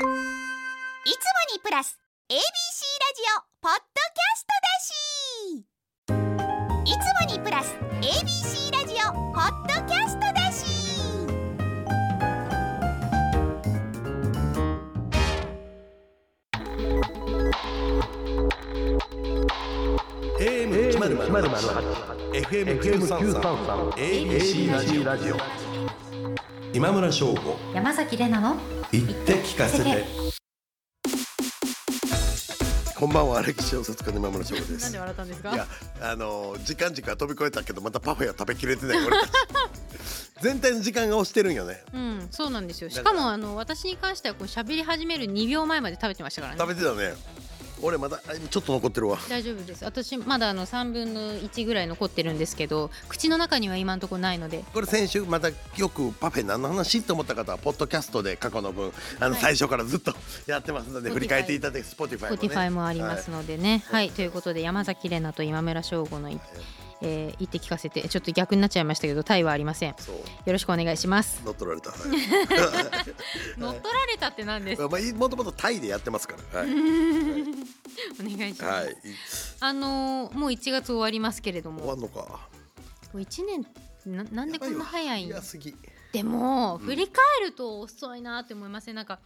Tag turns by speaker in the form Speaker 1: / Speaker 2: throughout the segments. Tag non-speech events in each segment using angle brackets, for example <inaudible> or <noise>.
Speaker 1: いつもにプラス ABC ラジオポッドキャストだしいつもにプラス ABC ラジオポッドキャストだし
Speaker 2: AM 一ゼロゼロ FM 九三三 ABC ラジオ今村翔吾。
Speaker 3: 山崎れなの
Speaker 2: 言って聞かせて。<laughs> こんばんは歴史小説家の今村翔吾です。
Speaker 3: なんで笑ったんですか？
Speaker 2: いやあの時間軸は飛び越えたけどまたパフェは食べきれてない俺たち。<laughs> 全体の時間が押してるんよね。
Speaker 3: うんそうなんですよ。し
Speaker 2: だか
Speaker 3: もあの私に関してはこう喋り始める2秒前まで食べてましたからね。
Speaker 2: 食べてたね俺まだあちょっと残ってるわ。
Speaker 3: 大丈夫です。私まだあの3分の1ぐらい残ってるんですけど口の中には今のところないので。
Speaker 2: これ先週またよくパフェ何の話？って思った方はポッドキャストで過去の分あの
Speaker 3: はい。
Speaker 2: 最初からずっとやってますので
Speaker 3: Spotify
Speaker 2: 振り返っていただいて Spotify もね。
Speaker 3: Spotify もありますのでね。はい、ということで山崎怜奈と今村翔吾のい、えー言って聞かせてちょっと逆になっちゃいましたけどタイはありません。よろしくお願いします。
Speaker 2: 乗っ取られた、はい。<laughs>
Speaker 3: 乗っ取られたって何です
Speaker 2: まあ、もともとタイでやってますから、はい、
Speaker 3: お願いします、
Speaker 2: はい、
Speaker 3: あのーもう1月終わりますけれども。も
Speaker 2: 終わんのか。
Speaker 3: う1年ななんでこんな早い。でも、
Speaker 2: うん。
Speaker 3: 振り返ると遅いなって思いません？なんか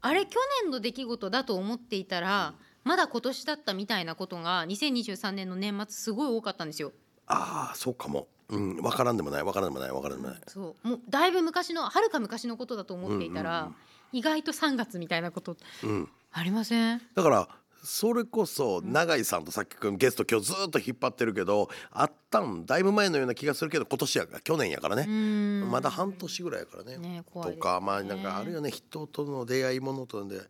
Speaker 3: あれ去年の出来事だと思っていたらまだ今年だったみたいなことが2023年の年末すごい多かったんですよ
Speaker 2: ああ、そうかも。うん、わからんでもない、わからんでもない、わからんでもない。
Speaker 3: そうもうだいぶ昔のはるか昔のことだと思っていたら、
Speaker 2: うんうん
Speaker 3: 意外と3月みたいなこと
Speaker 2: うん、
Speaker 3: ありません？
Speaker 2: だから。それこそ永井さんとさっきくんゲスト今日ずっと引っ張ってるけどあったんだいぶ前のような気がするけど今年やから去年やから
Speaker 3: う
Speaker 2: ねまだ半年ぐらいやからね。
Speaker 3: ねね。
Speaker 2: とかまあなんかあるよね。人との出会いものとで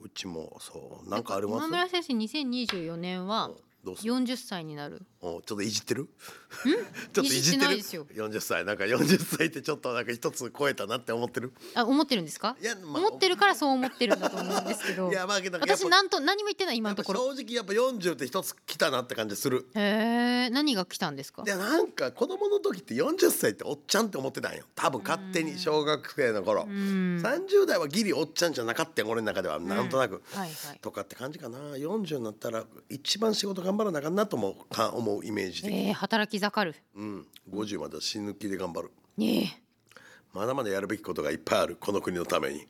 Speaker 2: うちもそうなんかあります？
Speaker 3: 今村先生2024年は
Speaker 2: どうする
Speaker 3: ？40歳になる。
Speaker 2: おちょっといじってる？<laughs> ちょっといじ
Speaker 3: っていですよ。
Speaker 2: 40歳なんか40歳ってちょっとなんか一つ超えたなって思ってる？
Speaker 3: あ思ってるんですか？
Speaker 2: いやまあ
Speaker 3: 思ってるからそう思ってるんだと思うんですけど。<laughs>
Speaker 2: いやまあ
Speaker 3: 私なんと何も言ってない今のところ。
Speaker 2: 正直やっぱ40って一つ来たなって感じする。
Speaker 3: へえ何が来たんですか？
Speaker 2: いやなんか子供の時って40歳っておっちゃんって思ってたんよ。多分勝手に小学生の頃。
Speaker 3: うん。
Speaker 2: 30代はギリおっちゃんじゃなかったん俺の中では。なんとなく、
Speaker 3: はいはい。
Speaker 2: とかって感じかな。40になったら一番仕事頑張らなあかんなと思うか思うイメージ的に、
Speaker 3: えー、働き盛る。
Speaker 2: うん、50までは死ぬ気で頑張る。
Speaker 3: ねえ。
Speaker 2: まだまだやるべきことがいっぱいある。この国のために。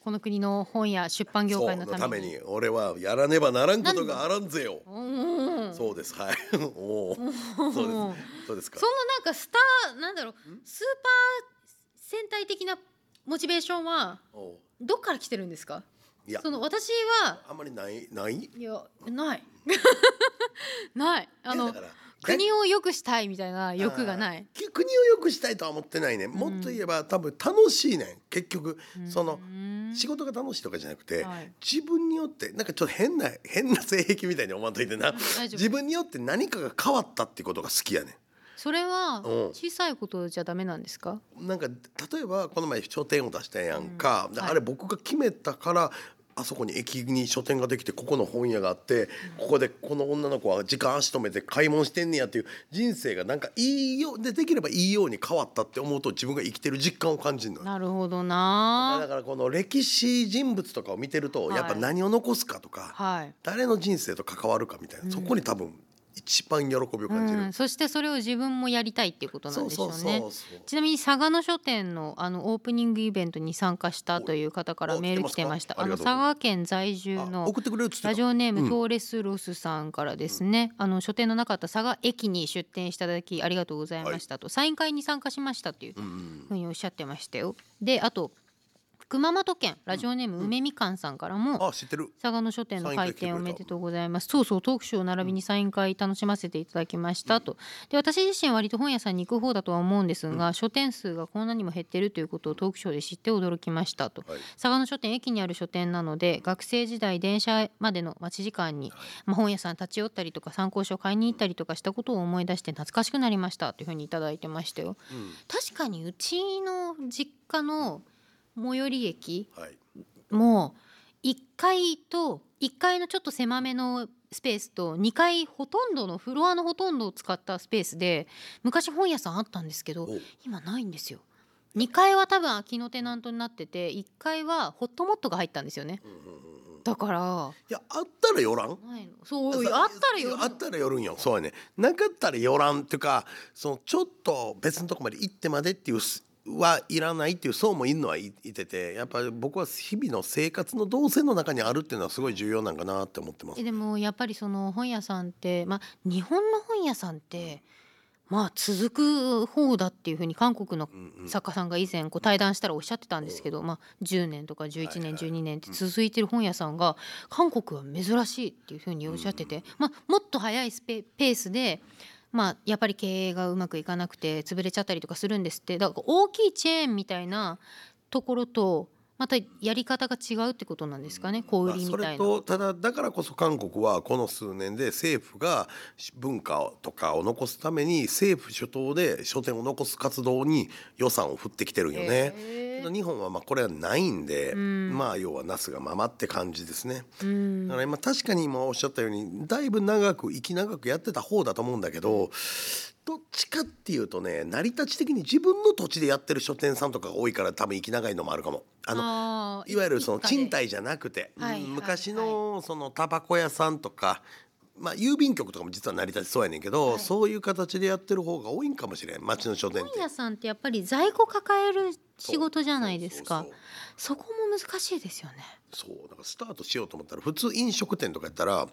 Speaker 3: この国の本や出版業界のために。
Speaker 2: 俺はやらねばならんことがあらんぜよ。
Speaker 3: おおそ
Speaker 2: そうです。はい。<laughs> おおそうです。そうですか。
Speaker 3: のなんかスターなんだろう。スーパー戦隊的なモチベーションはどっから来てるんですか？
Speaker 2: いや。
Speaker 3: その私は
Speaker 2: あんまりないない？
Speaker 3: いやない。<laughs> ない。あの
Speaker 2: いやだから
Speaker 3: 国を良くしたいみたいな欲がない。
Speaker 2: き国を良くしたいとは思ってないね。もっと言えば多分楽しいねん。結局その
Speaker 3: うん
Speaker 2: 仕事が楽しいとかじゃなくて、
Speaker 3: はい。
Speaker 2: 自分によってなんかちょっと変な <laughs> 変な性癖みたいに思わんといてな。
Speaker 3: 大丈夫。
Speaker 2: 自分によって何かが変わったっていうことが好きやね
Speaker 3: それは
Speaker 2: うん。
Speaker 3: 小さいことじゃダメなんですか？
Speaker 2: んなんか例えばこの前書店を出したやんか、
Speaker 3: うん。はい。
Speaker 2: あれ僕が決めたからあそこに駅に書店ができてここの本屋があって、ここでこの女の子は時間足止めて買い物してんねやっていう人生がなんかいいようでできればいいように変わったって思うと自分が生きてる実感を感じるのよ。
Speaker 3: なるほど
Speaker 2: だ
Speaker 3: な
Speaker 2: からこの歴史人物とかを見てると
Speaker 3: はい
Speaker 2: やっぱ何を残すかとか、
Speaker 3: はい。
Speaker 2: 誰の人生と関わるかみたいな、そこに多分一番喜びを感じる、
Speaker 3: うん、そしてそれを自分もやりたいっていうことなんでしょうねちなみに佐賀の書店のあのオープニングイベントに参加したという方から
Speaker 2: お
Speaker 3: メール来てました。あの佐賀県在住
Speaker 2: あ
Speaker 3: のラジオネーム、
Speaker 2: うん。
Speaker 3: トーレスロスさんからですね、あの書店のなかった佐賀駅に出店していただきありがとうございましたと、サイン会に参加しましたという
Speaker 2: うんうん。
Speaker 3: ふうにおっしゃってましたよ。であと熊本県ラジオネーム梅みかんさんからも、
Speaker 2: あ知ってる。
Speaker 3: 佐賀の書店の開店おめでとうございます。そうそうトークショー並びにサイン会楽しませていただきましたと。で私自身割と本屋さんに行く方だとは思うんですが、書店数がこんなにも減ってるということをトークショーで知って驚きましたと。
Speaker 2: はい。
Speaker 3: 佐賀の書店駅にある書店なので学生時代電車までの待ち時間に、まあ、本屋さん立ち寄ったりとか参考書を買いに行ったりとかしたことを思い出して懐かしくなりましたというふうにいただいてましたよ。
Speaker 2: うん。
Speaker 3: 確かにうちの実家の最寄り駅
Speaker 2: はい。
Speaker 3: もう1階と1階のちょっと狭めのスペースと2階ほとんどのフロアのほとんどを使ったスペースで昔本屋さんあったんですけど
Speaker 2: お
Speaker 3: 今ないんですよ。2階は多分空きのテナントになってて1階はホットモットが入ったんですよね。だから
Speaker 2: いやあったらよらん？
Speaker 3: そうあったらよ
Speaker 2: あったら寄るんよ。そうやね。なかったら寄らんっていうかそのちょっと別のとこまで行ってまでっていうすはい。らないっていう層もいるのはいいててやっぱり僕は日々の生活の動線の中にあるっていうのはすごい重要なんかなって思ってます
Speaker 3: えでもやっぱりその本屋さんってまあ日本の本屋さんってまあ続く方だっていうふうに韓国の作家さんが以前こう対談したらおっしゃってたんですけど、まあ、10年とか11年12年って続いてる本屋さんが韓国は珍しいっていうふうにおっしゃってて、まあ、もっと早いスペペースで。まあ、やっぱり経営がうまくいかなくて潰れちゃったりとかするんですって。だから大きいチェーンみたいなところとまたやり方が違うってことなんですかね？小売りみ
Speaker 2: そ
Speaker 3: たいな。
Speaker 2: れとただだからこそ韓国はこの数年で政府が文化とかを残すために政府主導で書店を残す活動に予算を振ってきてるんよね。日本はまあこれはないんで、まあ要はなすがままって感じですね。だから今確かに今おっしゃったようにだいぶ長く息長くやってた方だと思うんだけどどっちかっていうとね成り立ち的に自分の土地でやってる書店さんとかが多いから多分息長いのもあるかも。あのいわゆるその賃貸じゃなくて、
Speaker 3: はい
Speaker 2: うん昔のそのタバコ屋さんとか、まあ、郵便局とかも実は成り立ちそうやねんけど、そういう形でやってる方が多いんかもしれん町の書店って。
Speaker 3: 本。屋さんってやっぱり在庫抱える仕事じゃないですか。
Speaker 2: そ
Speaker 3: こも難しいですよね。
Speaker 2: そうだからスタートしようと思ったら普通飲食店とかやったら、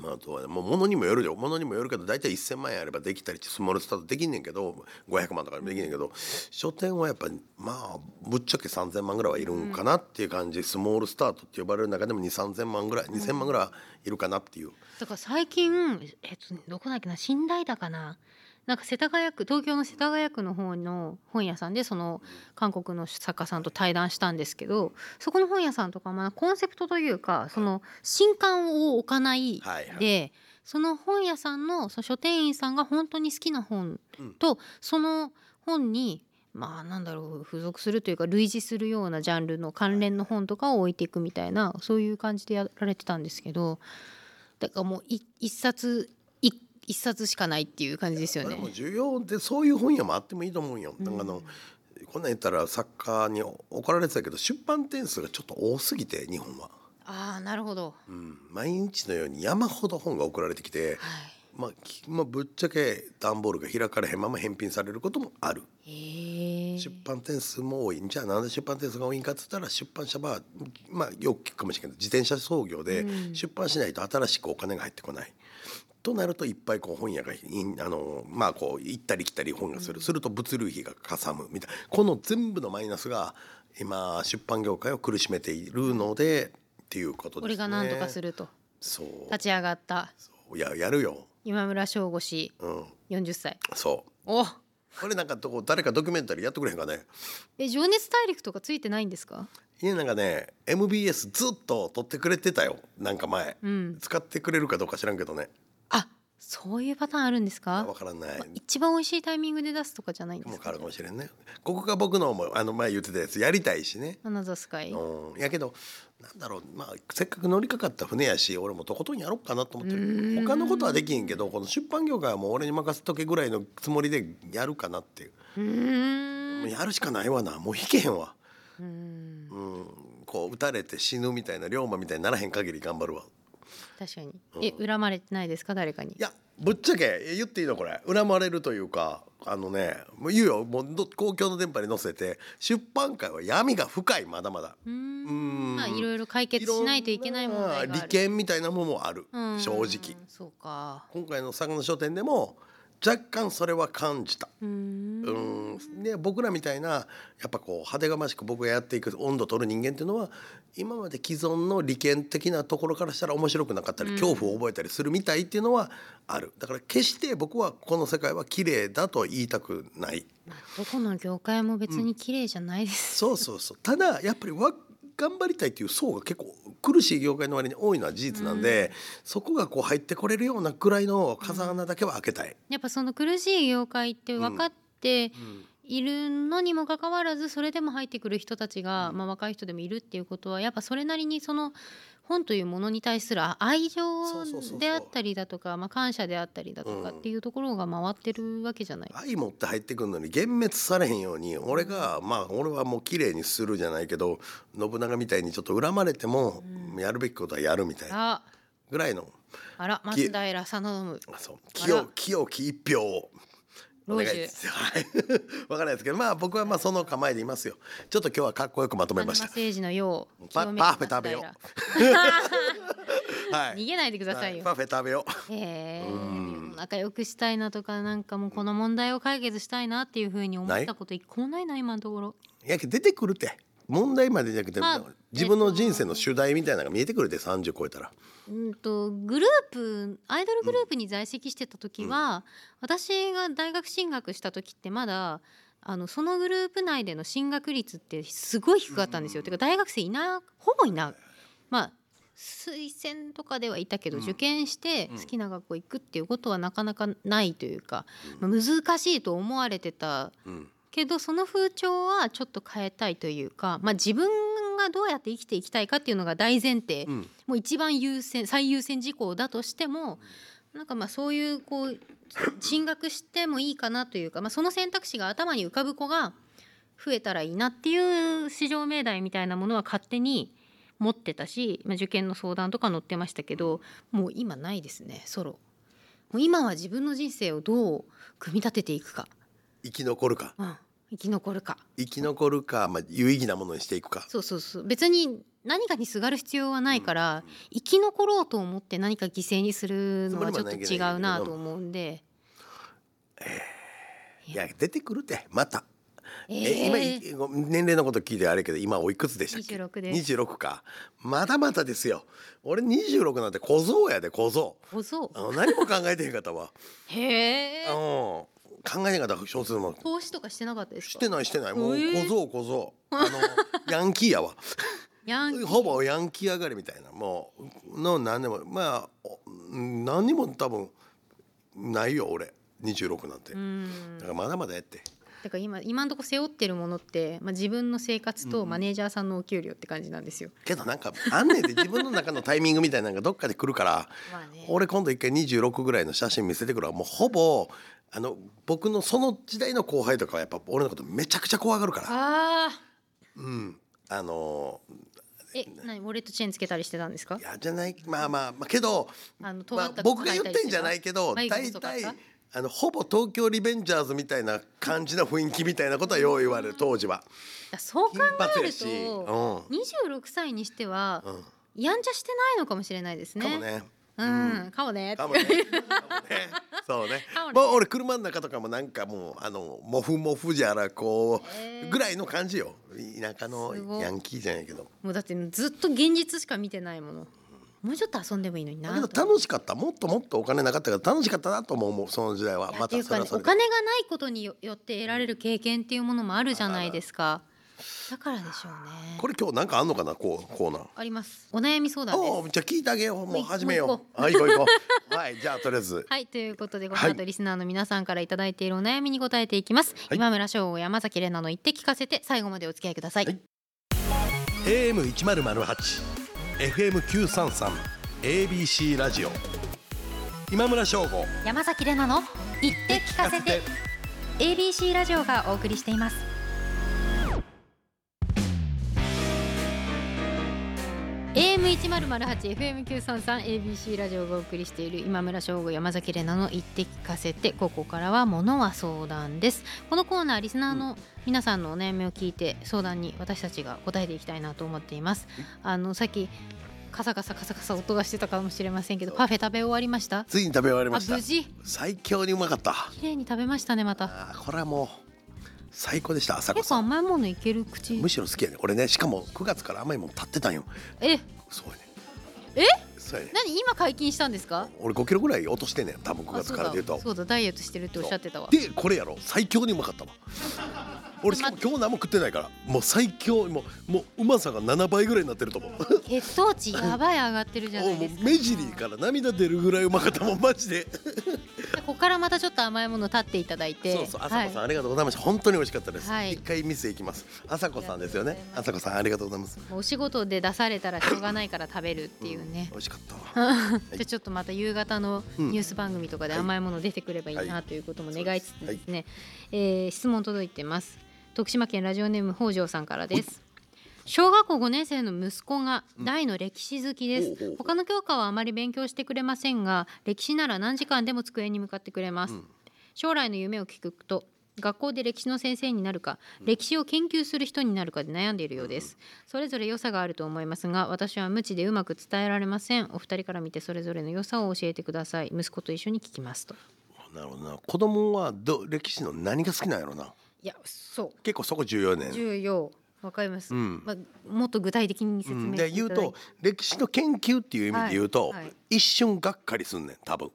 Speaker 2: まあ、あとはねもう物にもよるよ。物にもよるけど大体1,000万円あればできたりスモールスタートできんねんけど500万とかでもできんねんけど書店はやっぱりまあぶっちゃけ3,000万ぐらいはいるんかなっていう感じ、スモールスタートって呼ばれる中でも2,3,000万ぐらい2,000万ぐらいいるかなっていう。
Speaker 3: だから最近えっとどこだっけな信頼だかななんか世田谷区東京の世田谷区の方の本屋さんでその韓国の作家さんと対談したんですけどそこの本屋さんとかまあコンセプトというかその新刊を置かない
Speaker 2: はいはい。
Speaker 3: でその本屋さんのその書店員さんが本当に好きな本とその本にまあなんだろう付属するというか類似するようなジャンルの関連の本とかを置いていくみたいなそういう感じでやられてたんですけどだからもうい一冊い一冊しかないっていう感じですよね
Speaker 2: でも。需要ってそういう本屋もあってもいいと思うんよ。なんかあのこんなん言ったら作家に怒られてたけど出版点数がちょっと多すぎて日本は、
Speaker 3: ああなるほど。
Speaker 2: うん、毎日のように山ほど本が送られてきて、
Speaker 3: はい。
Speaker 2: まあ、きまあぶっちゃけ段ボールが開かれへんまま返品されることもある。出版点数も多いじゃあなんで出版点数が多いんかっつったら出版社はまあよく聞くかもしれないけど自転車操業で出版しないと新しくお金が入ってこない。となるといっぱいこう本屋がいあのまあこう行ったり来たり本がする、すると物流費がかさむみたいな。この全部のマイナスが今出版業界を苦しめているのでっていうことですね。
Speaker 3: これが何とかすると。
Speaker 2: そう。
Speaker 3: 立ち上がった。
Speaker 2: そう。いややるよ。
Speaker 3: 今村翔吾氏
Speaker 2: うん。
Speaker 3: 40歳。
Speaker 2: そう。
Speaker 3: お。
Speaker 2: これなんかどこ誰かドキュメンタリーやってくれへんかね？
Speaker 3: え情熱大陸とかついてないんですか？
Speaker 2: いやなんかね MBS ずっと撮ってくれてたよ。なんか前、
Speaker 3: うん。
Speaker 2: 使ってくれるかどうか知らんけどね。
Speaker 3: あそういうパターンあるんですか？
Speaker 2: わ？からない。
Speaker 3: 一番美味しいタイミングで出すとかじゃないんですか？
Speaker 2: もう？かもしれんね。ここが僕のもあの前言ってたやつやりたいしね。
Speaker 3: アナザースカイ。
Speaker 2: うん。やけどなんだろう。まあせっかく乗りかかった船やし俺もとことんやろうかなと思ってる。他のことはできへんけどこの出版業界はもう俺に任せとけぐらいのつもりでやるかなっていう。
Speaker 3: うーん。
Speaker 2: もうやるしかないわな。もう弾けへんわ。
Speaker 3: うん。
Speaker 2: うん。こう撃たれて死ぬみたいな龍馬みたいにならへん限り頑張るわ
Speaker 3: 確かに。え恨まれてないですか？誰かに
Speaker 2: い？やぶっちゃけ言っていいのこれ恨まれるというかあのねもう言うよもうど公共の電波に載せて出版界は闇が深いまだまだ。
Speaker 3: う
Speaker 2: んん
Speaker 3: まあいろいろ解決しないといけない問題がある。
Speaker 2: ろんな利権みたいなものもある
Speaker 3: うん
Speaker 2: 正直。
Speaker 3: そうか。
Speaker 2: 今回の佐賀の書店でも若干それは感じた。
Speaker 3: うーん。
Speaker 2: うんで僕らみたいなやっぱこう派手がましく僕がやっていく温度取る人間っていうのは今まで既存の利権的なところからしたら面白くなかったり恐怖を覚えたりするみたいっていうのはあるだから決して僕はこの世界は綺麗だと言いたくない
Speaker 3: まあどこの業界も別に綺麗じゃないです。
Speaker 2: そうそうそうただやっぱりわ頑張りたいっていう層が結構苦しい業界の割に多いのは事実なんで、そこがこう入ってこれるようなぐらいの風穴だけは開けたい。
Speaker 3: やっぱその苦しい業界って分かっているのにもかかわらずそれでも入ってくる人たちが、まあ、若い人でもいるっていうことはやっぱそれなりにその本というものに対するあ愛情であったりだとか、まあ、感謝であったりだとかっていうところが回ってるわけじゃない。
Speaker 2: 愛持って入ってくるのに幻滅されへんように俺がまあ俺はもう綺麗にするじゃないけど信長みたいにちょっと恨まれてもやるべきことはやるみたいな
Speaker 3: あ。
Speaker 2: ぐらいの。
Speaker 3: あら松平定信
Speaker 2: 清清き一票をお願いはい。<laughs> わからないですけどまあ僕はまあその構えでいますよ。ちょっと今日はかっこよくまとめました。
Speaker 3: 政治のよう。
Speaker 2: パパフェ食べよう。
Speaker 3: 松
Speaker 2: はい。
Speaker 3: 平逃げないでくださいよ。
Speaker 2: パフェ食べよう。
Speaker 3: へえ。
Speaker 2: うん。
Speaker 3: 仲良くしたいなとかなんかもうこの問題を解決したいなっていうふうに思ったこと一個もないな今のところ。
Speaker 2: いや出てくるって問題までじゃなくて、
Speaker 3: まあ
Speaker 2: 自分の人生の主題みたいなのが見えてくるって30超えたら。
Speaker 3: うんとグループアイドルグループに在籍してた時は、私が大学進学した時ってまだあのそのグループ内での進学率ってすごい低かったんですよ。てか大学生いなほぼいないまあ推薦とかではいたけど、
Speaker 2: うん。
Speaker 3: 受験して
Speaker 2: うん。
Speaker 3: 好きな学校行くっていうことはなかなかないというか、まあ難しいと思われてた
Speaker 2: うん
Speaker 3: けどその風潮はちょっと変えたいというか、まあ、自分がどうやって生きていきたいかっていうのが大前提、
Speaker 2: うん。
Speaker 3: もう一番優先最優先事項だとしてもなんかまあそういうこう進学してもいいかなというか、まあ、その選択肢が頭に浮かぶ子が増えたらいいなっていう市場命題みたいなものは勝手に持ってたし、まあ、受験の相談とか載ってましたけどもう今ないですねソロ。もう今は自分の人生をどう組み立てていくか、
Speaker 2: 生き残るか。
Speaker 3: うん、生き残るか。
Speaker 2: 生き残るか、まあ、有意義なものにしていくか。
Speaker 3: そうそうそう。別に何かにすがる必要はないから、生き残ろうと思って何か犠牲にするのはちょっと違うなと思うんで、
Speaker 2: いや出てくるってまた、
Speaker 3: え
Speaker 2: え今
Speaker 3: ー
Speaker 2: いご年齢のこと聞いてあれやけど今おいくつでしたっけ
Speaker 3: ？26です。
Speaker 2: 26か。まだまだですよ。俺26なんて小僧やで小僧。
Speaker 3: 小僧。
Speaker 2: あの何も考えてへんかったわ。
Speaker 3: へえ
Speaker 2: うん考えへんかった小説も
Speaker 3: 投資とかしてなかったですか？
Speaker 2: してないしてない。もう
Speaker 3: えー
Speaker 2: 小僧小僧。あの <laughs> ヤンキーやわ。ほぼヤンキー上がりみたいな。もうの何でも。まあお何にも多分ないよ俺。26なんて、
Speaker 3: うん。
Speaker 2: だからまだまだやって。
Speaker 3: だから今今のところ背負ってるものって、まあ、自分の生活とマネージャーさんのお給料って感じなんですよ。
Speaker 2: けどなんかあんねんで自分の中のタイミングみたいなのがどっかで来るから <laughs>
Speaker 3: まあね。
Speaker 2: 俺今度一回26ぐらいの写真見せてくるわ。もうほぼあの僕のその時代の後輩とかはやっぱ俺のことめちゃくちゃ怖がるから。
Speaker 3: ああ
Speaker 2: うん。あの
Speaker 3: え何？ウォレットチェーンつけたりしてたんですか？
Speaker 2: いやじゃないまあまあまあけど
Speaker 3: あの尖
Speaker 2: まあ僕が言ってんじゃないけど
Speaker 3: 眉
Speaker 2: 大体あのほぼ東京リベンジャーズみたいな感じの雰囲気みたいなことはよう言われる当時は。
Speaker 3: だそう考えると
Speaker 2: うん。
Speaker 3: 26歳にしては
Speaker 2: うん。
Speaker 3: やんちゃしてないのかもしれないですね。
Speaker 2: かもね。
Speaker 3: うん、かもね。
Speaker 2: かもね。かもね。そうね <laughs>
Speaker 3: かも。ね
Speaker 2: もう俺車の中とかもなんかもうあのモフモフじゃらこうぐらいの感じよ。田舎の
Speaker 3: すごい
Speaker 2: ヤンキーじゃないけど。
Speaker 3: もうだってずっと現実しか見てないもの。もうちょっと遊んでもいいのにな
Speaker 2: 楽しかった。もっともっとお金なかったから楽しかったなと思うもうその時代は。また
Speaker 3: っていうか
Speaker 2: れはそれで。
Speaker 3: お金がないことによよって得られる経験っていうものもあるじゃないですか。だからでしょうね。
Speaker 2: これ今日なんかあんのかな？こうコーナー。
Speaker 3: あります。お悩み相談。
Speaker 2: おおじゃあ聞いてあげよう。もう始めよう。<laughs> はい行こう行こう。はいじゃあとりあえず。
Speaker 3: はいということでこの
Speaker 2: はい
Speaker 3: 後リスナーの皆さんからいただいているお悩みに答えていきます、
Speaker 2: い
Speaker 3: 今村翔吾山崎怜奈の言って聞かせて最後までお付き合いください、
Speaker 2: はい AM 一0 0 8 FM 九三三 ABC ラジオ今村翔吾
Speaker 3: 山崎怜奈の言って聞かせて ABC ラジオがお送りしています AM 一0 0 8 FM 九三三 ABC ラジオがお送りしている今村翔吾山崎怜奈の言って聞かせてここからはものは相談です。このコーナーリスナーの皆さんのお悩みを聞いて相談に私たちが答えていきたいなと思っています。あのさっきカサカサカサカサ音がしてたかもしれませんけどパフェ食べ終わりました？
Speaker 2: ついに食べ終わり
Speaker 3: あ
Speaker 2: ました。
Speaker 3: 無事？
Speaker 2: 最強にうまかった。
Speaker 3: 綺麗に食べましたねまた。
Speaker 2: これはもう最高でした朝子
Speaker 3: 結構
Speaker 2: さん
Speaker 3: 甘いものいける口？
Speaker 2: むしろ好きやね。俺ねしかも9月から甘いもん立ってたんよ。
Speaker 3: え？
Speaker 2: そうやね。
Speaker 3: え？
Speaker 2: そうやね。
Speaker 3: 何今解禁したんですか？
Speaker 2: 俺5キロぐらい落としてんねん多分9
Speaker 3: あ
Speaker 2: 月からで言うと。
Speaker 3: そうだダイエットしてるっておっしゃってたわ。
Speaker 2: でこれやろ。最強にうまかったわ。俺しかも今日何も食ってないからもう最強もうもううまさが7倍ぐらいになってると思う。
Speaker 3: 血糖値やばい上がってるじゃない
Speaker 2: もう
Speaker 3: ですか。<laughs>
Speaker 2: 目尻から涙出るぐらいうまかったもんマジで
Speaker 3: でここからまたちょっと甘いもの立っていただいて。
Speaker 2: そうそう朝子さん、
Speaker 3: はい
Speaker 2: ありがとうございました。本当に美味しかったです、
Speaker 3: はい。
Speaker 2: 一回店行きます。朝子さんですよね。朝子さんありがとうございます。
Speaker 3: お仕事で出されたらしょうがないから食べるっていうね。
Speaker 2: 美味しかった。わ <laughs>
Speaker 3: じゃあちょっとまた夕方の
Speaker 2: うん。
Speaker 3: ニュース番組とかで
Speaker 2: はい
Speaker 3: 甘いもの出てくればいい
Speaker 2: は
Speaker 3: ない。ということも願いつつですね、えー質問届いてます。徳島県ラジオネーム北条さんからです小学校5年生の息子が大の歴史好きです、
Speaker 2: ほうほうほう
Speaker 3: 他の教科はあまり勉強してくれませんが歴史なら何時間でも机に向かってくれます、
Speaker 2: うん。
Speaker 3: 将来の夢を聞くと学校で歴史の先生になるか歴史を研究する人になるかで悩んでいるようです。それぞれ良さがあると思いますが私は無知でうまく伝えられません。お二人から見てそれぞれの良さを教えてください。息子と一緒に聞きますと。
Speaker 2: なるほどな。子供はど歴史の何が好きなんやろな。い
Speaker 3: やそう。
Speaker 2: 結構そこ重要ね
Speaker 3: 重要わかります、
Speaker 2: うん。
Speaker 3: まあ、もっと具体的に説
Speaker 2: うん
Speaker 3: 明
Speaker 2: で言う
Speaker 3: していただいて。
Speaker 2: と歴史の研究っていう意味で言うと、
Speaker 3: はい。はい。
Speaker 2: 一瞬がっかりすんねん多分。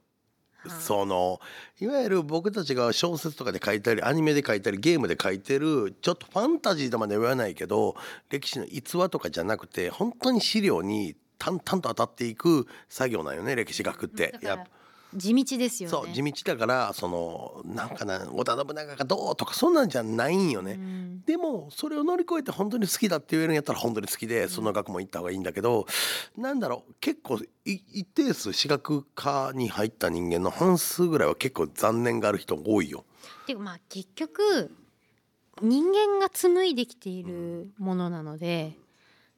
Speaker 2: そのいわゆる僕たちが小説とかで書いたりアニメで書いたりゲームで書いてるちょっとファンタジーとまでは言わないけど歴史の逸話とかじゃなくて本当に資料に淡々と当たっていく作業なんよね歴史学って。
Speaker 3: だ。から
Speaker 2: やっぱ
Speaker 3: 地道ですよね
Speaker 2: そう地道だからそのなんかな織田信長がどうとかそんなんじゃないんよね。
Speaker 3: うん
Speaker 2: でもそれを乗り越えて本当に好きだって言えるんやったら本当に好きでその学問行った方がいいんだけど、なんだろう結構い一定数私学科に入った人間の半数ぐらいは結構残念がある人多いよ。
Speaker 3: ていうかまあ結局人間が紡いできているものなので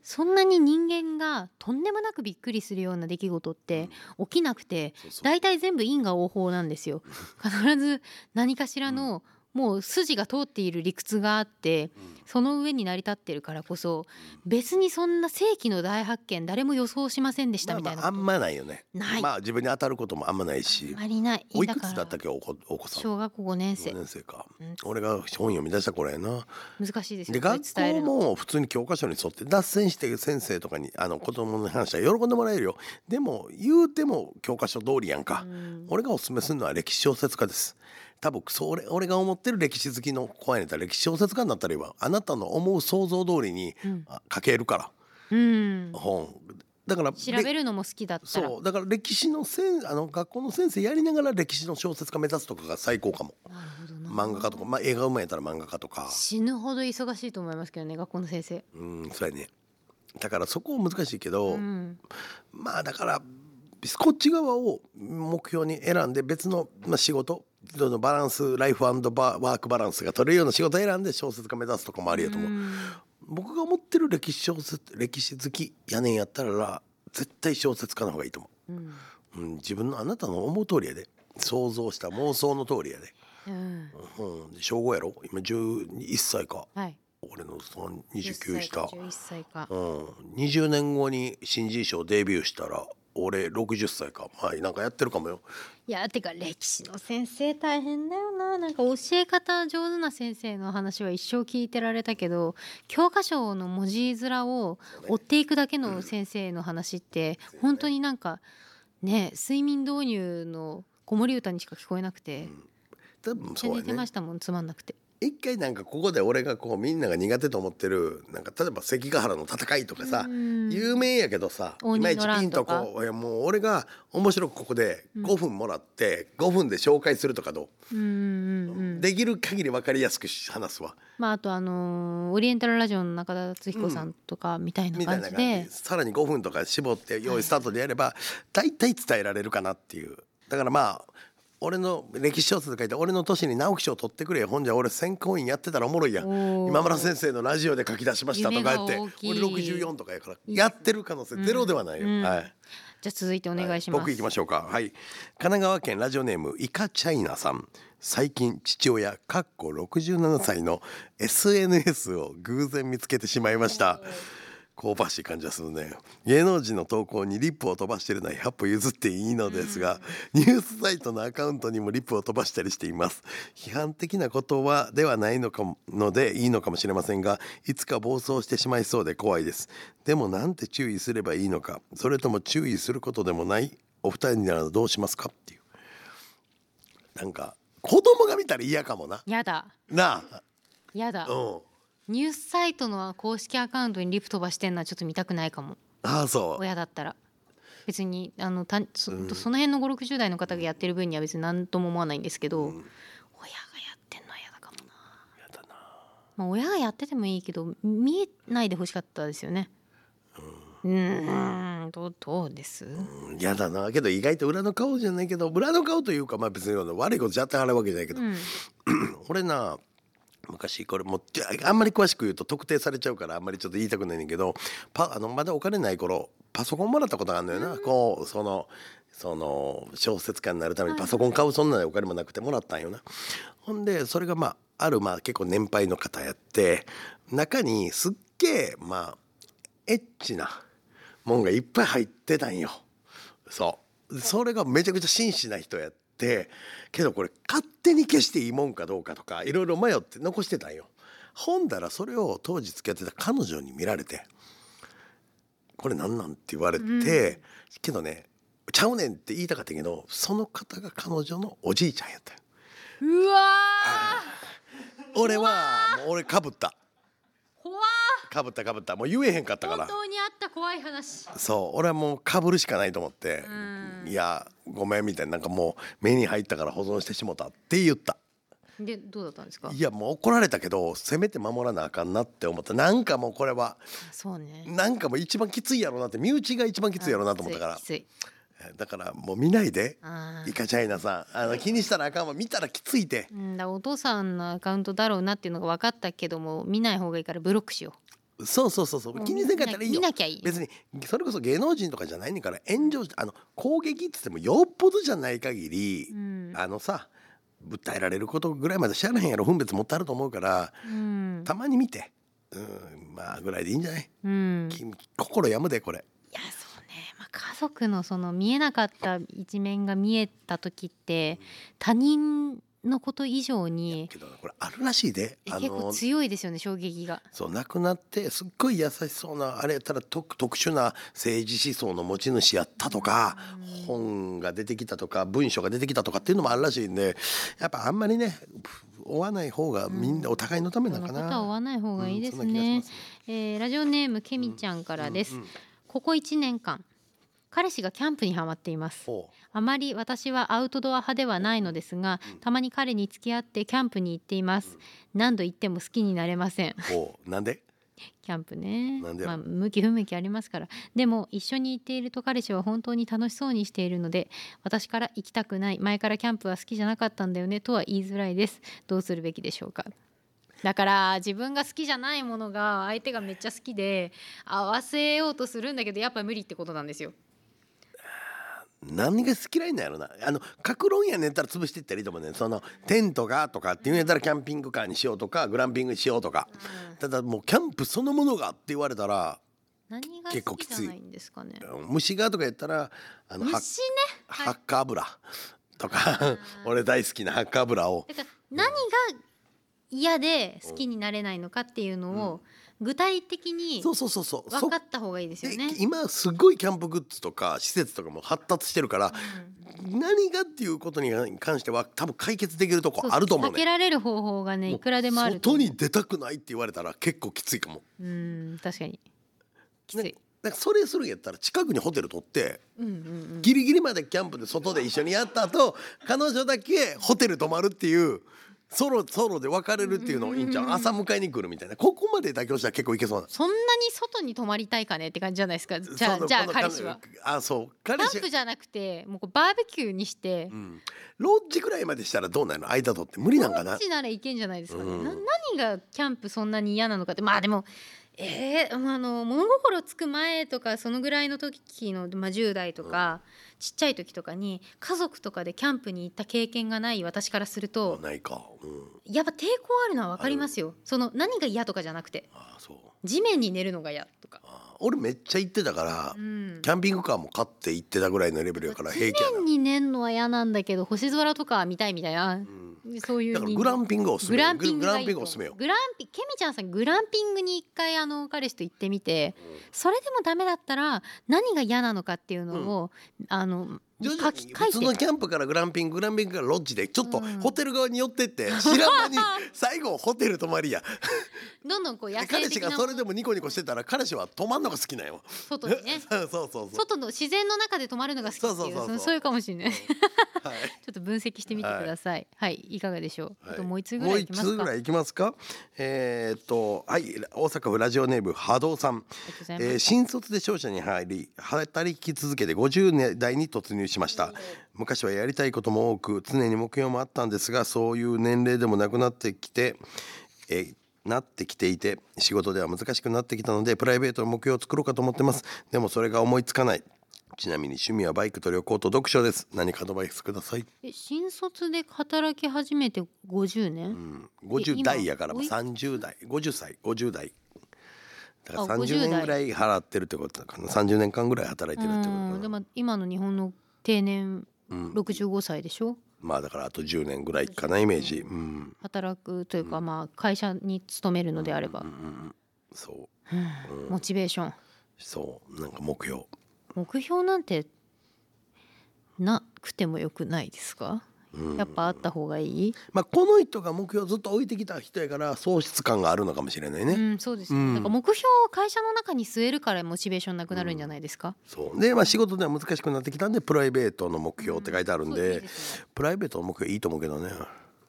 Speaker 3: そんなに人間がとんでもなくびっくりするような出来事って起きなくて大体全部因果応報なんですよ。<laughs> 必ず何かしらのもう筋が通っている理屈があってその上に成り立ってるからこそ別にそんな世紀の大発見誰も予想しませんでしたみたいな
Speaker 2: まあまああんまないよね。
Speaker 3: ない。
Speaker 2: まあ自分に当たることもあんまない
Speaker 3: あ
Speaker 2: し
Speaker 3: ん。まりない。
Speaker 2: おいくつだったっけお子お子さん。
Speaker 3: 小学校5年
Speaker 2: 5
Speaker 3: 生
Speaker 2: 年生か。
Speaker 3: うん。
Speaker 2: 俺が本読み出した頃やな。
Speaker 3: 難しいです
Speaker 2: で
Speaker 3: よこれ
Speaker 2: 学校も普通に教科書に沿って脱線してる先生とかにあの子供の話は喜んでもらえるよ。でも言うても教科書通りやんか、
Speaker 3: うん。
Speaker 2: 俺がおすすめするのは歴史小説家です多分それ俺が思ってる歴史好きの子やねんったら歴史小説家になったらいいわあなたの思う想像通りに、書けるから。
Speaker 3: うん。
Speaker 2: 本。だから
Speaker 3: 調べるのも好きだったら。
Speaker 2: そう。だから歴史のせんあの学校の先生やりながら歴史の小説家目指すとかが最高かも。
Speaker 3: なるほどな。
Speaker 2: 漫画家とか、まあ、映画うまいやったら漫画家とか。
Speaker 3: 死ぬほど忙しいと思いますけどね学校の先生。
Speaker 2: うんそうやね。だからそこ難しいけど、
Speaker 3: うん。
Speaker 2: まあだからこっち側を目標に選んで別の、まあ、仕事そのバランスライフバワークバランスが取れるような仕事を選んで小説家目指すとかもありやと思う、
Speaker 3: ん。
Speaker 2: 僕が思ってる歴史小説歴史好きやねんやったら絶対小説家の方がいいと思
Speaker 3: う。ん。
Speaker 2: う、うん、自分のあなたの思う通りやで。想像した妄想の通りやで、
Speaker 3: うん。
Speaker 2: うん、小5やろ？今11歳か。
Speaker 3: はい。
Speaker 2: 俺のその29した。
Speaker 3: 11歳か
Speaker 2: うん、20年後に新人賞デビューしたら俺60歳か。まあなんかやってるかもよ。
Speaker 3: いやてか歴史の先生大変だよな。なんか教え方上手な先生の話は一生聞いてられたけど教科書の文字面を追っていくだけの先生の話って本当になんかね睡眠導入の子守歌にしか聞こえなくて。
Speaker 2: 多分
Speaker 3: めっちゃ
Speaker 2: そうやね。
Speaker 3: 寝てましたもんつまんなくて。
Speaker 2: 一回なんかここで俺がこうみんなが苦手と思ってるなんか例えば関ヶ原の戦いとかさ
Speaker 3: うん。
Speaker 2: 有名やけどさいまいちピンとこういやもう俺が面白くここで5分もらって5分で紹介するとかど
Speaker 3: う？んうんうん
Speaker 2: うできる限り分かりやすく話すわ。
Speaker 3: まああとあのーオリエンタルラジオの中田敦彦さんとかみたいな感じで。
Speaker 2: じ。さらに5分とか絞って用意スタートでやれば大体伝えられるかなっていう。だからまあ俺の歴史小説書いて俺の年に直木賞取ってくれよ。ほんじゃ俺選考員やってたらおもろいや今村先生のラジオで書き出しましたとか言って俺64とかやからやってる可能性ゼロではないよ、
Speaker 3: うん。
Speaker 2: はい。
Speaker 3: じゃあ続いてお願いします。
Speaker 2: 僕行きましょうか。はい。神奈川県ラジオネームイカチャイナさん。最近父親かっこ67歳の SNS を偶然見つけてしまいました香ばしい感じがするね。芸能人の投稿にリップを飛ばしているのは100歩譲っていいのですが、ニュースサイトのアカウントにもリップを飛ばしたりしています。批判的なことはではないのかものでいいのかもしれませんがいつか暴走してしまいそうで怖いです。でもなんて注意すればいいのかそれとも注意することでもないお二人ならどうしますかっていう。なんか子供が見たら嫌かもな。
Speaker 3: やだ。
Speaker 2: なあ。
Speaker 3: やだ。
Speaker 2: うん
Speaker 3: ニュースサイトの公式アカウントにリプ飛ばしてんのはちょっと見たくないかも。
Speaker 2: ああそう。
Speaker 3: 親だったら。別にあのたそ,、
Speaker 2: うん。
Speaker 3: その辺の5 6 0代の方がやってる分には別に何とも思わないんですけど、
Speaker 2: うん。
Speaker 3: 親がやってんのは嫌だかもな、
Speaker 2: やだな。
Speaker 3: まあ、親がやっててもいいけど見えないでほしかったですよね。うーんどうどうです、
Speaker 2: うんやだな。けど意外と裏の顔じゃないけど裏の顔というかまあ別に悪いことやってはるわけじゃないけど、
Speaker 3: うん。<clears throat>
Speaker 2: 俺な昔これもああんまり詳しく言うと特定されちゃうからあんまりちょっと言いたくないねんけどパあのまだお金ない頃パソコンもらったことがあるのよな、こうそのその小説家になるためにパソコン買うそんなにお金もなくてもらったんよな。ほんでそれがまああるまあ結構年配の方やって中にすっげえまあエッチなもんがいっぱい入ってたんよ。そう。それがめちゃくちゃ真摯な人やってけどこれ勝手に消していいもんかどうかとかいろいろ迷って残してたんよ。ほんだらそれを当時付き合ってた彼女に見られて「これなんなん?」って言われて、けどね「ちゃうねん」って言いたかったけどその方が彼女のおじいちゃんやったよ。
Speaker 3: うわ
Speaker 2: 俺はもう俺かぶったかぶったかぶった。もう言えへんかったから。
Speaker 3: 本当にあった怖い話。
Speaker 2: そう。俺はもうかぶるしかないと思って。
Speaker 3: うん「
Speaker 2: いやごめん」みたいななんかもう目に入ったから保存してしもたって言った。
Speaker 3: でどうだったんですか？
Speaker 2: いやもう怒られたけどせめて守らなあかんなって思った。なんかもうこれは
Speaker 3: そうね。
Speaker 2: なんかもう一番きついやろうなって身内が一番きついやろうなと思ったからだからもう見ないで
Speaker 3: あー。
Speaker 2: イカチャイナさん。あの気にしたらあかんわ。見たらきついて。
Speaker 3: うんだお父さんのアカウントだろうなっていうのが分かったけども見ない方がいいからブロックしよ
Speaker 2: そうそうそうそう。
Speaker 3: う
Speaker 2: 気にせんかったらいいよ。
Speaker 3: 見なきゃいい
Speaker 2: 別にそれこそ芸能人とかじゃないねんから炎上あの攻撃っつってもよっぽどじゃない限り、
Speaker 3: うん。
Speaker 2: あのさ訴えられることぐらいまで知らへんやろ分別持ってあると思うから
Speaker 3: うん。
Speaker 2: たまに見て。うんまあぐらいでいいんじゃない、
Speaker 3: うん。
Speaker 2: き心やむでこれ
Speaker 3: 家族のその見えなかった一面が見えた時って他人のこと以上に
Speaker 2: けどこれあるらしいであ
Speaker 3: 結構
Speaker 2: の
Speaker 3: 強いですよね衝撃が。
Speaker 2: そう亡くなってすっごい優しそうなあれやったら特特殊な政治思想の持ち主やったとか、本が出てきたとか文章が出てきたとかっていうのもあるらしいんでやっぱあんまりね追わない方がみんなお互いのためなのかな。
Speaker 3: このことは追わない方がいいですね
Speaker 2: がします。
Speaker 3: えーラジオネームけみちゃんからです。
Speaker 2: うんうん
Speaker 3: ここ1年間彼氏がキャンプにハマっています。
Speaker 2: ほ
Speaker 3: あまり私はアウトドア派ではないのですが、たまに彼に付き合ってキャンプに行っています。何度行っても好きになれません。
Speaker 2: なんで？
Speaker 3: キャンプね。
Speaker 2: なんでやろ
Speaker 3: まあ、向き不向きありますから。でも一緒に行っていると彼氏は本当に楽しそうにしているので私から行きたくない前からキャンプは好きじゃなかったんだよねとは言いづらいです。どうするべきでしょうか。だから自分が好きじゃないものが相手がめっちゃ好きで合わせようとするんだけどやっぱ無理ってことなんですよ
Speaker 2: 何が好きなんやろな。あの格論やねんったら潰していったらいいと思うねん。そのテントがとかっていうんやったらキャンピングカーにしようとかグランピングにしようとか、ただもうキャンプそのものがって言われたら
Speaker 3: 何が
Speaker 2: 結構きつい。
Speaker 3: 好きじゃないんですかね。
Speaker 2: 虫がとかやったらあのは
Speaker 3: 虫ね。
Speaker 2: ハッカ油とか俺大好きなハッカ油を。
Speaker 3: 何が嫌で好きになれないのかっていうのを具体的に
Speaker 2: そうそうそうそう。
Speaker 3: 分かった方がいいですよね。
Speaker 2: で。今すごいキャンプグッズとか施設とかも発達してるから、何がっていうことに関しては多分解決できるとこあると思うね。
Speaker 3: 避けられる方法がねいくらでもあると
Speaker 2: 外に出たくないって言われたら結構きついかも。
Speaker 3: うん確かに。きつい。
Speaker 2: だからそれするんやったら近くにホテル取って
Speaker 3: うんうんうん。
Speaker 2: ギリギリまでキャンプで外で一緒にやった後彼女だけホテル泊まるっていうソロソロで別れるっていうのをいいんちゃう？朝迎えに来るみたいな。ここまで妥協したら結構いけそうな。
Speaker 3: そんなに外に泊まりたいかねって感じじゃないですか？じゃあじゃあ彼氏は。
Speaker 2: あそう。
Speaker 3: キ
Speaker 2: 彼氏。
Speaker 3: ャンプじゃなくてもうこうバーベキューにして。
Speaker 2: う。ん。ロッジぐらいまでしたらどうなの？間取って。無理なんかな？
Speaker 3: どっちならいけんじゃないですかね。
Speaker 2: うん
Speaker 3: な何がキャンプそんなに嫌なのかって。まあでも。えー、まああの物心つく前とかそのぐらいの時の、まあ、10代とか、ちっちゃい時とかに家族とかでキャンプに行った経験がない私からすると
Speaker 2: ないか。うん。
Speaker 3: やっぱ抵抗あるのは分かりますよ。その何が嫌とかじゃなくて
Speaker 2: あそう。
Speaker 3: 地面に寝るのが嫌とか、
Speaker 2: あ俺めっちゃ行ってたから、
Speaker 3: うん。
Speaker 2: キャンピングカーも買って行ってたぐらいのレベルやから平気やな。
Speaker 3: 地面に寝るのは嫌なんだけど星空とかは見たいみたいな、そういう
Speaker 2: だからグランピングをおすすめ
Speaker 3: グランピングがいいと。
Speaker 2: ピングおすすめよ
Speaker 3: グランピケミちゃんさんグランピングに一回あの彼氏と行ってみてそれでもダメだったら何が嫌なのかっていうのを、あの
Speaker 2: 徐々に普通のキャンプからグランピンググランピングからロッジでちょっと
Speaker 3: うん。
Speaker 2: ホテル側に寄ってって <laughs> 知らん間に最後ホテル泊まりや。<laughs>
Speaker 3: どんどんこう野
Speaker 2: で彼氏がそれでもニコニコしてたら彼氏は泊まんのが好きなんよ。
Speaker 3: 外にね。<laughs>
Speaker 2: そうそうそう。
Speaker 3: 外の自然の中で泊まるのが好きっていう
Speaker 2: そうそうそうそう。
Speaker 3: そそういうかもしれない。ち
Speaker 2: はい。
Speaker 3: ょっと分析してみてください。はい、い、かがでしょう、あともう一つぐ
Speaker 2: もう
Speaker 3: らいいきますか。
Speaker 2: 一つぐらいいきますか？えーっとはい。大阪府ラジオネーム波動さん。えー新卒で商社に入り働き続けて50年代に突入しました。昔はやりたいことも多く常に目標もあったんですがそういう年齢でもなくなってきて、えーなってきていて仕事では難しくなってきたのでプライベートの目標を作ろうかと思ってます。でもそれが思いつかない。ちなみに趣味はバイクと旅行と読書です。何かアドバイスください、
Speaker 3: え新卒で働き始めて50年、
Speaker 2: うん、50代やから
Speaker 3: 今おい
Speaker 2: 30代。50歳。50代。だから
Speaker 3: あ
Speaker 2: 30
Speaker 3: 50代。
Speaker 2: 年ぐらい払ってるってことだかな30年間ぐらい働いてるってこと
Speaker 3: でも今の日本の定年
Speaker 2: うん。
Speaker 3: 65歳でしょ？
Speaker 2: まあだからあと10年ぐらいかなイメージ。うん。
Speaker 3: 働くというか、まあ会社に勤めるのであれば、
Speaker 2: うんうんそう。
Speaker 3: うん。モチベーション。
Speaker 2: そう。なんか目標。
Speaker 3: 目標なんてなくてもよくないですか、
Speaker 2: うん
Speaker 3: やっぱあった方がいい、
Speaker 2: まあこの人が目標をずっと置いてきた人やから喪失感があるのかもしれないうね、
Speaker 3: んそうですね、
Speaker 2: うん。
Speaker 3: なんか目標を会社の中に据えるからモチベーションなくなるんじゃないですか、
Speaker 2: そう。でまあ仕事では難しくなってきたんでプライベートの目標って書いてあるんで,、
Speaker 3: いいですね
Speaker 2: プライベートの目標いいと思うけどね。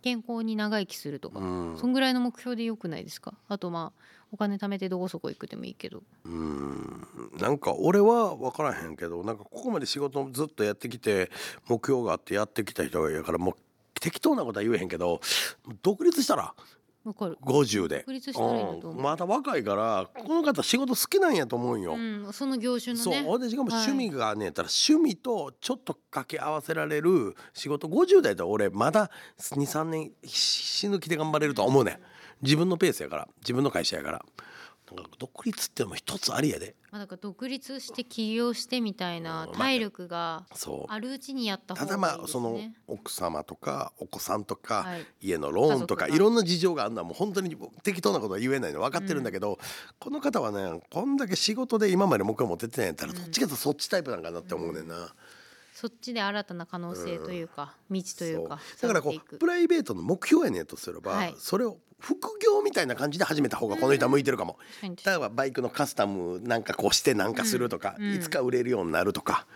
Speaker 3: 健康に長生きするとか、
Speaker 2: うん。
Speaker 3: そんぐらいの目標でよくないですか？あとまあお金貯めてどこそこ行くでもいいけど。
Speaker 2: うん。なんか俺は分からへんけどなんかここまで仕事ずっとやってきて目標があってやってきた人がいるからもう適当なことは言えへんけど独立したら
Speaker 3: わかる。
Speaker 2: 50で。
Speaker 3: 独立したらいいんだと思う。
Speaker 2: うん。まだ若いからこの方仕事好きなんやと思うんよ。
Speaker 3: うん、その業種の
Speaker 2: そう。
Speaker 3: ね
Speaker 2: ほんでしかも
Speaker 3: はい
Speaker 2: 趣味がね、たら趣味とちょっと掛け合わせられる仕事。50代で俺まだ23年死ぬ気で頑張れるとは思うねん。自分のペースやから。自分の会社やからなんか独立ってのも一つありやで。
Speaker 3: まあ、だから独立して起業してみたいな
Speaker 2: うん
Speaker 3: 体力があるうちにやった
Speaker 2: ただ
Speaker 3: 方がいいですね。
Speaker 2: まあその奥様とかお子さんとか、
Speaker 3: はい。
Speaker 2: 家のローンとかいろんな事情があるのはもう本当に適当なことは言えないの分かってるんだけど、この方はねこんだけ仕事で今まで目標持ってないんやったらどっちかとそっちタイプなんかなって思うねんな。
Speaker 3: そっちで新たな可能性というか、道というか
Speaker 2: だからこ
Speaker 3: うく。
Speaker 2: プライベートの目標やねんとすれば、
Speaker 3: はい。
Speaker 2: それを副業みたいな感じで始めた方がこの人は向いてるかも。
Speaker 3: 確かに。
Speaker 2: 例えばバイクのカスタムなんかこうしてなんかするとか、
Speaker 3: うんうん。
Speaker 2: いつか売れるようになるとか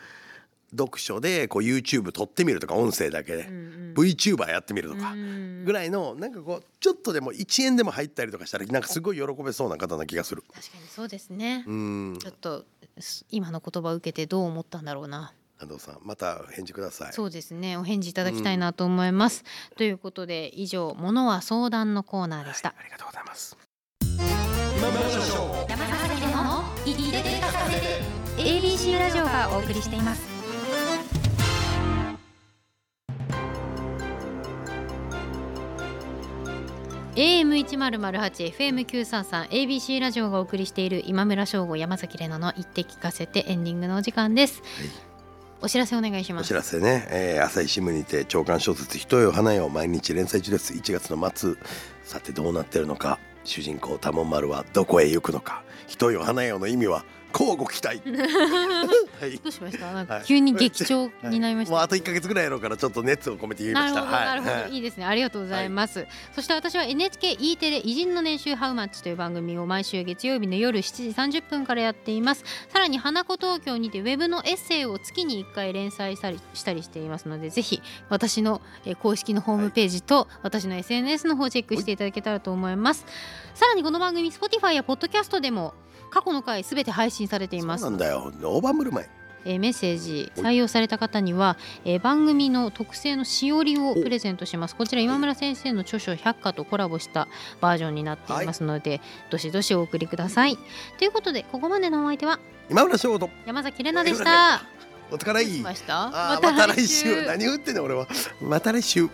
Speaker 2: 読書でこう YouTube 撮ってみるとか音声だけで、
Speaker 3: うんうん。
Speaker 2: VTuber やってみるとか、
Speaker 3: うん。
Speaker 2: ぐらいのなんかこうちょっとでも1円でも入ったりとかしたらなんかすごい喜べそうな方な気がする。
Speaker 3: 確かにそうですね、
Speaker 2: うん。
Speaker 3: ちょっとす今の言葉を受けてどう思ったんだろうな
Speaker 2: 安藤さんまた返事ください。
Speaker 3: そうですね。お返事いただきたいなと思います、ということで以上「ものは相談」のコーナーでした、
Speaker 2: ありがとうございます。
Speaker 1: 山崎の言って聞かせる
Speaker 3: ABC ラジオがお送りしています。AM 一0 0 8 FM 九三三 ABC ラジオがお送りしている今村翔吾山崎怜奈の言って聞かせてエンディングのお時間です、お知らせお願いします。
Speaker 2: お知らせね、えー朝日新聞にて長官小説「ひとよ花よ」毎日連載中です。1月の末。さてどうなってるのか。主人公多聞丸はどこへ行くのか「ひとよ花よ」の意味は乞うご期待。<laughs> はい。
Speaker 3: どうしました？なん
Speaker 2: はい。
Speaker 3: か急に劇調になりました、
Speaker 2: もうあと1か月ぐらいやろうからちょっと熱を込めて言いました。
Speaker 3: なるほど、
Speaker 2: はい。
Speaker 3: い。いですね。ありがとうございます。そして私は NHKE テレ偉人の年収ハウマッチという番組を毎週月曜日の夜7時30分からやっています。さらに花子東京にてウェブのエッセイを月に1回連載したりしたりしていますので、ぜひ私のえー公式のホームページと私の SNS の方をチェックしていただけたらと思います。さらにこの番組 Spotify や Podcast でも過去の回すべて配信されています。
Speaker 2: そうなんだよ。大盤振る舞い
Speaker 3: えーメッセージ採用された方には、えー番組の特製のしおりをプレゼントします。こちら今村先生の著書百科とコラボしたバージョンになっていますので、どしどしお送りください。ということでここまでのお相手は
Speaker 2: 今村翔吾と。
Speaker 3: 山崎怜奈でした。
Speaker 2: お疲れ。
Speaker 3: ました。
Speaker 2: また来週。何言ってんねん俺は。また来週